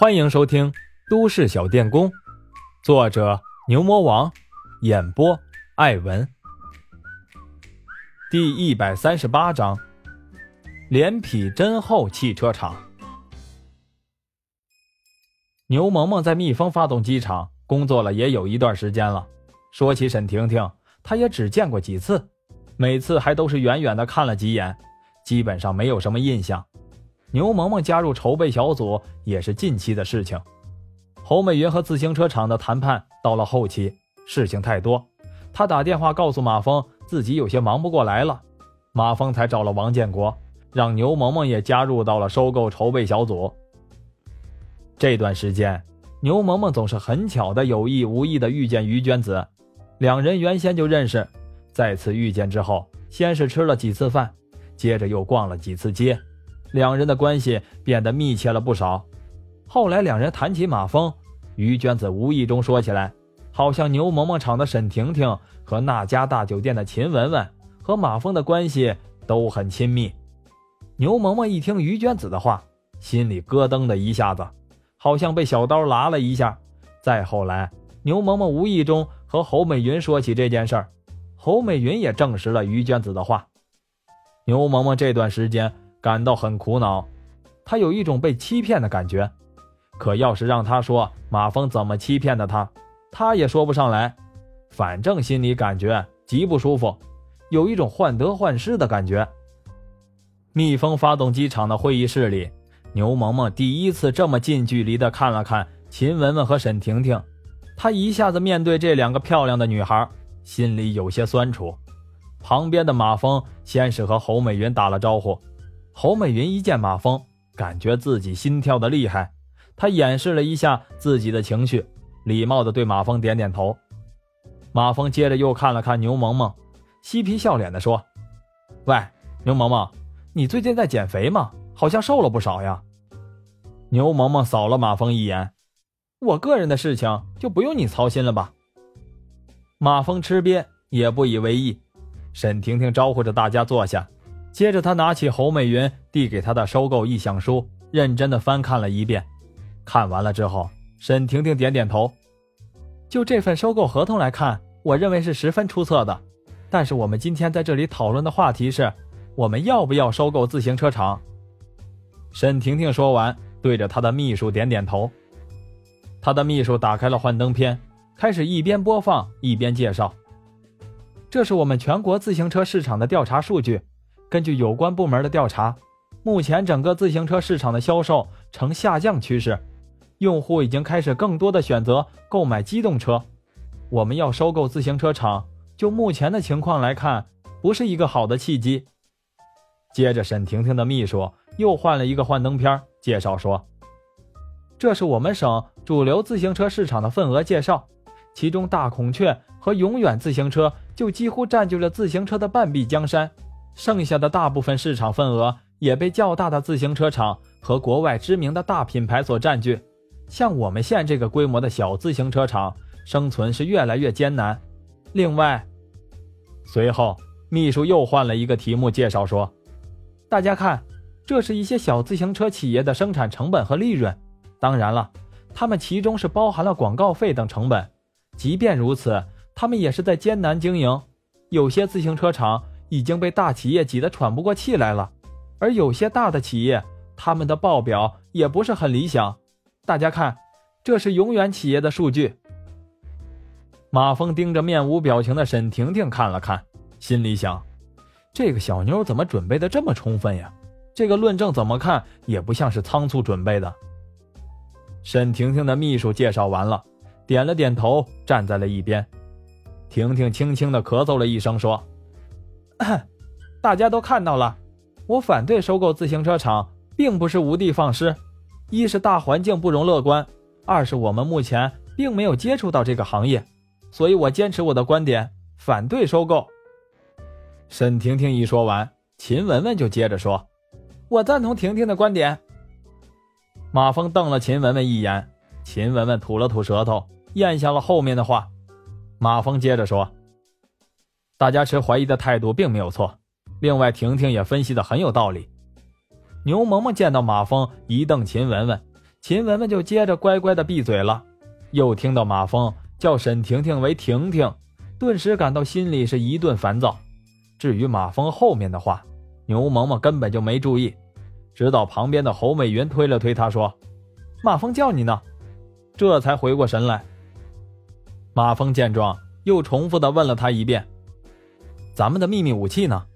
欢迎收听《都市小电工》，作者牛魔王，演播艾文。第一百三十八章：脸皮真厚。汽车厂，牛萌萌在蜜蜂发动机厂工作了也有一段时间了。说起沈婷婷，她也只见过几次，每次还都是远远的看了几眼，基本上没有什么印象。牛萌萌加入筹备小组也是近期的事情。侯美云和自行车厂的谈判到了后期，事情太多，他打电话告诉马峰自己有些忙不过来了，马峰才找了王建国，让牛萌萌也加入到了收购筹备小组。这段时间，牛萌萌总是很巧的有意无意的遇见于娟子，两人原先就认识，再次遇见之后，先是吃了几次饭，接着又逛了几次街。两人的关系变得密切了不少。后来两人谈起马峰，于娟子无意中说起来，好像牛萌萌厂的沈婷婷和那家大酒店的秦雯雯和马峰的关系都很亲密。牛萌萌一听于娟子的话，心里咯噔的一下子，好像被小刀剌了一下。再后来，牛萌萌无意中和侯美云说起这件事儿，侯美云也证实了于娟子的话。牛萌萌这段时间。感到很苦恼，他有一种被欺骗的感觉。可要是让他说马峰怎么欺骗的他，他也说不上来。反正心里感觉极不舒服，有一种患得患失的感觉。蜜蜂发动机厂的会议室里，牛萌萌第一次这么近距离的看了看秦雯雯和沈婷婷，她一下子面对这两个漂亮的女孩，心里有些酸楚。旁边的马峰先是和侯美云打了招呼。侯美云一见马峰，感觉自己心跳的厉害，她掩饰了一下自己的情绪，礼貌的对马峰点点头。马峰接着又看了看牛萌萌，嬉皮笑脸的说：“喂，牛萌萌，你最近在减肥吗？好像瘦了不少呀。”牛萌萌扫了马峰一眼：“我个人的事情就不用你操心了吧。”马峰吃瘪也不以为意。沈婷婷招呼着大家坐下。接着，他拿起侯美云递给他的收购意向书，认真的翻看了一遍。看完了之后，沈婷婷点点头。就这份收购合同来看，我认为是十分出色的。但是，我们今天在这里讨论的话题是，我们要不要收购自行车厂？沈婷婷说完，对着他的秘书点点头。他的秘书打开了幻灯片，开始一边播放一边介绍：“这是我们全国自行车市场的调查数据。”根据有关部门的调查，目前整个自行车市场的销售呈下降趋势，用户已经开始更多的选择购买机动车。我们要收购自行车厂，就目前的情况来看，不是一个好的契机。接着，沈婷婷的秘书又换了一个幻灯片，介绍说：“这是我们省主流自行车市场的份额介绍，其中大孔雀和永远自行车就几乎占据了自行车的半壁江山。”剩下的大部分市场份额也被较大的自行车厂和国外知名的大品牌所占据，像我们县这个规模的小自行车厂，生存是越来越艰难。另外，随后秘书又换了一个题目介绍说：“大家看，这是一些小自行车企业的生产成本和利润。当然了，他们其中是包含了广告费等成本。即便如此，他们也是在艰难经营。有些自行车厂。”已经被大企业挤得喘不过气来了，而有些大的企业，他们的报表也不是很理想。大家看，这是永远企业的数据。马峰盯着面无表情的沈婷婷看了看，心里想：这个小妞怎么准备的这么充分呀？这个论证怎么看也不像是仓促准备的。沈婷婷的秘书介绍完了，点了点头，站在了一边。婷婷轻轻的咳嗽了一声，说。大家都看到了，我反对收购自行车厂，并不是无的放矢。一是大环境不容乐观，二是我们目前并没有接触到这个行业，所以我坚持我的观点，反对收购。沈婷婷一说完，秦雯雯就接着说：“我赞同婷婷的观点。”马峰瞪了秦雯雯一眼，秦雯雯吐了吐舌头，咽下了后面的话。马峰接着说。大家持怀疑的态度并没有错，另外婷婷也分析的很有道理。牛萌萌见到马峰一瞪秦雯雯，秦雯雯就接着乖乖的闭嘴了。又听到马峰叫沈婷婷为婷婷，顿时感到心里是一顿烦躁。至于马峰后面的话，牛萌萌根本就没注意，直到旁边的侯美云推了推他说：“马峰叫你呢。”这才回过神来。马峰见状，又重复的问了他一遍：“咱们的秘密武器呢？”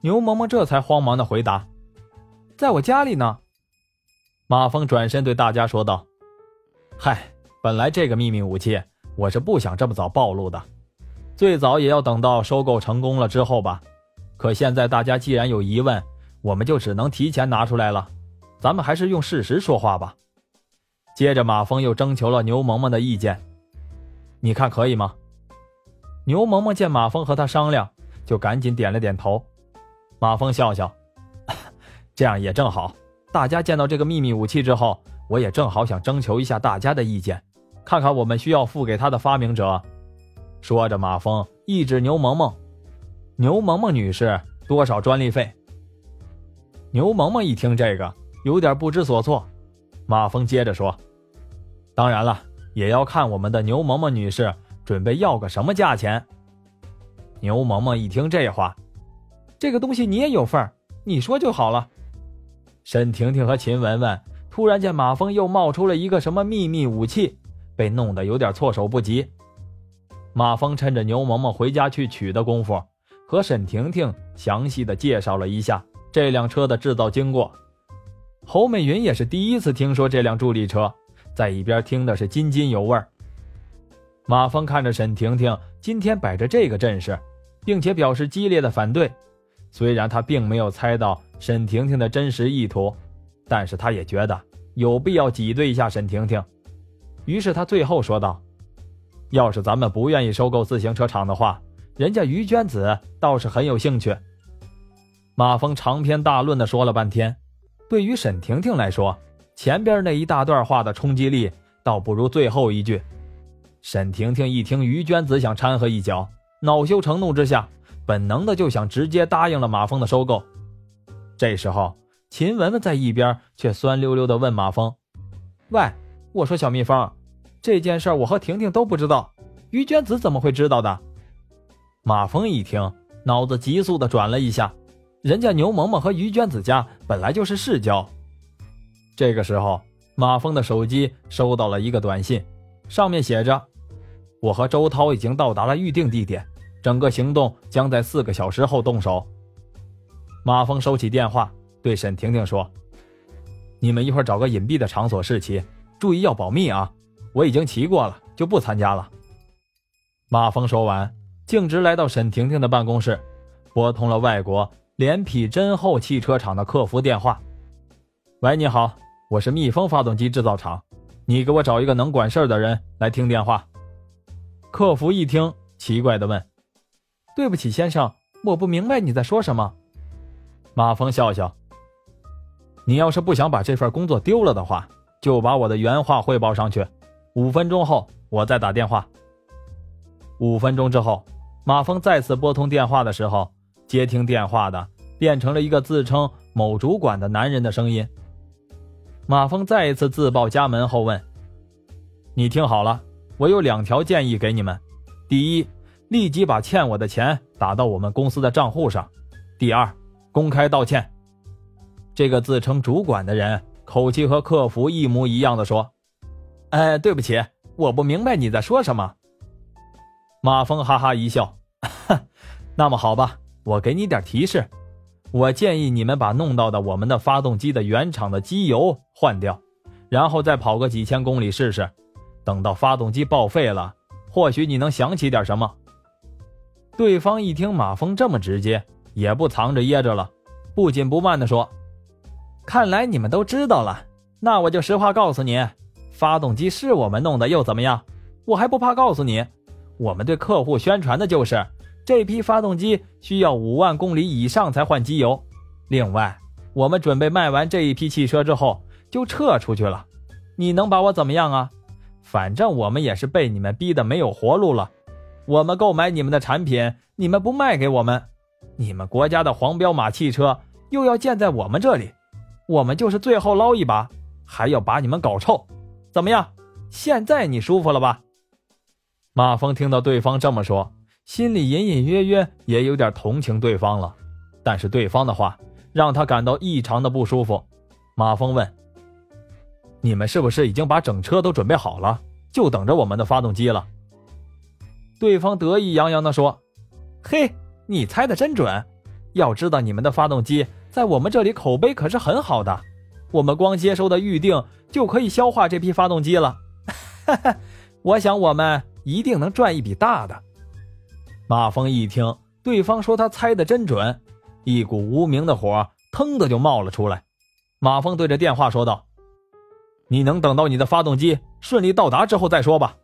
牛萌萌这才慌忙的回答：“在我家里呢。”马峰转身对大家说道：“嗨，本来这个秘密武器我是不想这么早暴露的，最早也要等到收购成功了之后吧。可现在大家既然有疑问，我们就只能提前拿出来了。咱们还是用事实说话吧。”接着，马峰又征求了牛萌萌的意见：“你看可以吗？”牛萌萌见马峰和他商量，就赶紧点了点头。马峰笑笑，这样也正好。大家见到这个秘密武器之后，我也正好想征求一下大家的意见，看看我们需要付给他的发明者。说着，马峰一指牛萌萌：“牛萌萌女士，多少专利费？”牛萌萌一听这个，有点不知所措。马峰接着说：“当然了，也要看我们的牛萌萌女士准备要个什么价钱。”牛萌萌一听这话。这个东西你也有份儿，你说就好了。沈婷婷和秦雯雯突然见马峰又冒出了一个什么秘密武器，被弄得有点措手不及。马峰趁着牛萌萌回家去取的功夫，和沈婷婷详细的介绍了一下这辆车的制造经过。侯美云也是第一次听说这辆助力车，在一边听的是津津有味。马峰看着沈婷婷今天摆着这个阵势，并且表示激烈的反对。虽然他并没有猜到沈婷婷的真实意图，但是他也觉得有必要挤兑一下沈婷婷。于是他最后说道：“要是咱们不愿意收购自行车厂的话，人家于娟子倒是很有兴趣。”马峰长篇大论的说了半天，对于沈婷婷来说，前边那一大段话的冲击力倒不如最后一句。沈婷婷一听于娟子想掺和一脚，恼羞成怒之下。本能的就想直接答应了马峰的收购。这时候，秦雯雯在一边却酸溜溜的问马峰：“喂，我说小蜜蜂，这件事我和婷婷都不知道，于娟子怎么会知道的？”马峰一听，脑子急速的转了一下，人家牛萌萌和于娟子家本来就是世交。这个时候，马峰的手机收到了一个短信，上面写着：“我和周涛已经到达了预定地点。”整个行动将在四个小时后动手。马峰收起电话，对沈婷婷说：“你们一会儿找个隐蔽的场所试骑，注意要保密啊！我已经骑过了，就不参加了。”马峰说完，径直来到沈婷婷的办公室，拨通了外国连匹真厚汽车厂的客服电话。“喂，你好，我是蜜蜂发动机制造厂，你给我找一个能管事儿的人来听电话。”客服一听，奇怪的问。对不起，先生，我不明白你在说什么。马峰笑笑。你要是不想把这份工作丢了的话，就把我的原话汇报上去。五分钟后我再打电话。五分钟之后，马峰再次拨通电话的时候，接听电话的变成了一个自称某主管的男人的声音。马峰再一次自报家门后问：“你听好了，我有两条建议给你们。第一。”立即把欠我的钱打到我们公司的账户上。第二，公开道歉。这个自称主管的人口气和客服一模一样的说：“哎，对不起，我不明白你在说什么。”马峰哈哈一笑：“那么好吧，我给你点提示。我建议你们把弄到的我们的发动机的原厂的机油换掉，然后再跑个几千公里试试。等到发动机报废了，或许你能想起点什么。”对方一听马峰这么直接，也不藏着掖着了，不紧不慢地说：“看来你们都知道了，那我就实话告诉你，发动机是我们弄的，又怎么样？我还不怕告诉你，我们对客户宣传的就是这批发动机需要五万公里以上才换机油。另外，我们准备卖完这一批汽车之后就撤出去了，你能把我怎么样啊？反正我们也是被你们逼得没有活路了。”我们购买你们的产品，你们不卖给我们，你们国家的黄标马汽车又要建在我们这里，我们就是最后捞一把，还要把你们搞臭。怎么样？现在你舒服了吧？马峰听到对方这么说，心里隐隐约约也有点同情对方了。但是对方的话让他感到异常的不舒服。马峰问：“你们是不是已经把整车都准备好了，就等着我们的发动机了？”对方得意洋洋地说：“嘿，你猜的真准！要知道你们的发动机在我们这里口碑可是很好的，我们光接收的预定就可以消化这批发动机了。哈哈，我想我们一定能赚一笔大的。”马峰一听对方说他猜的真准，一股无名的火腾的就冒了出来。马峰对着电话说道：“你能等到你的发动机顺利到达之后再说吧。”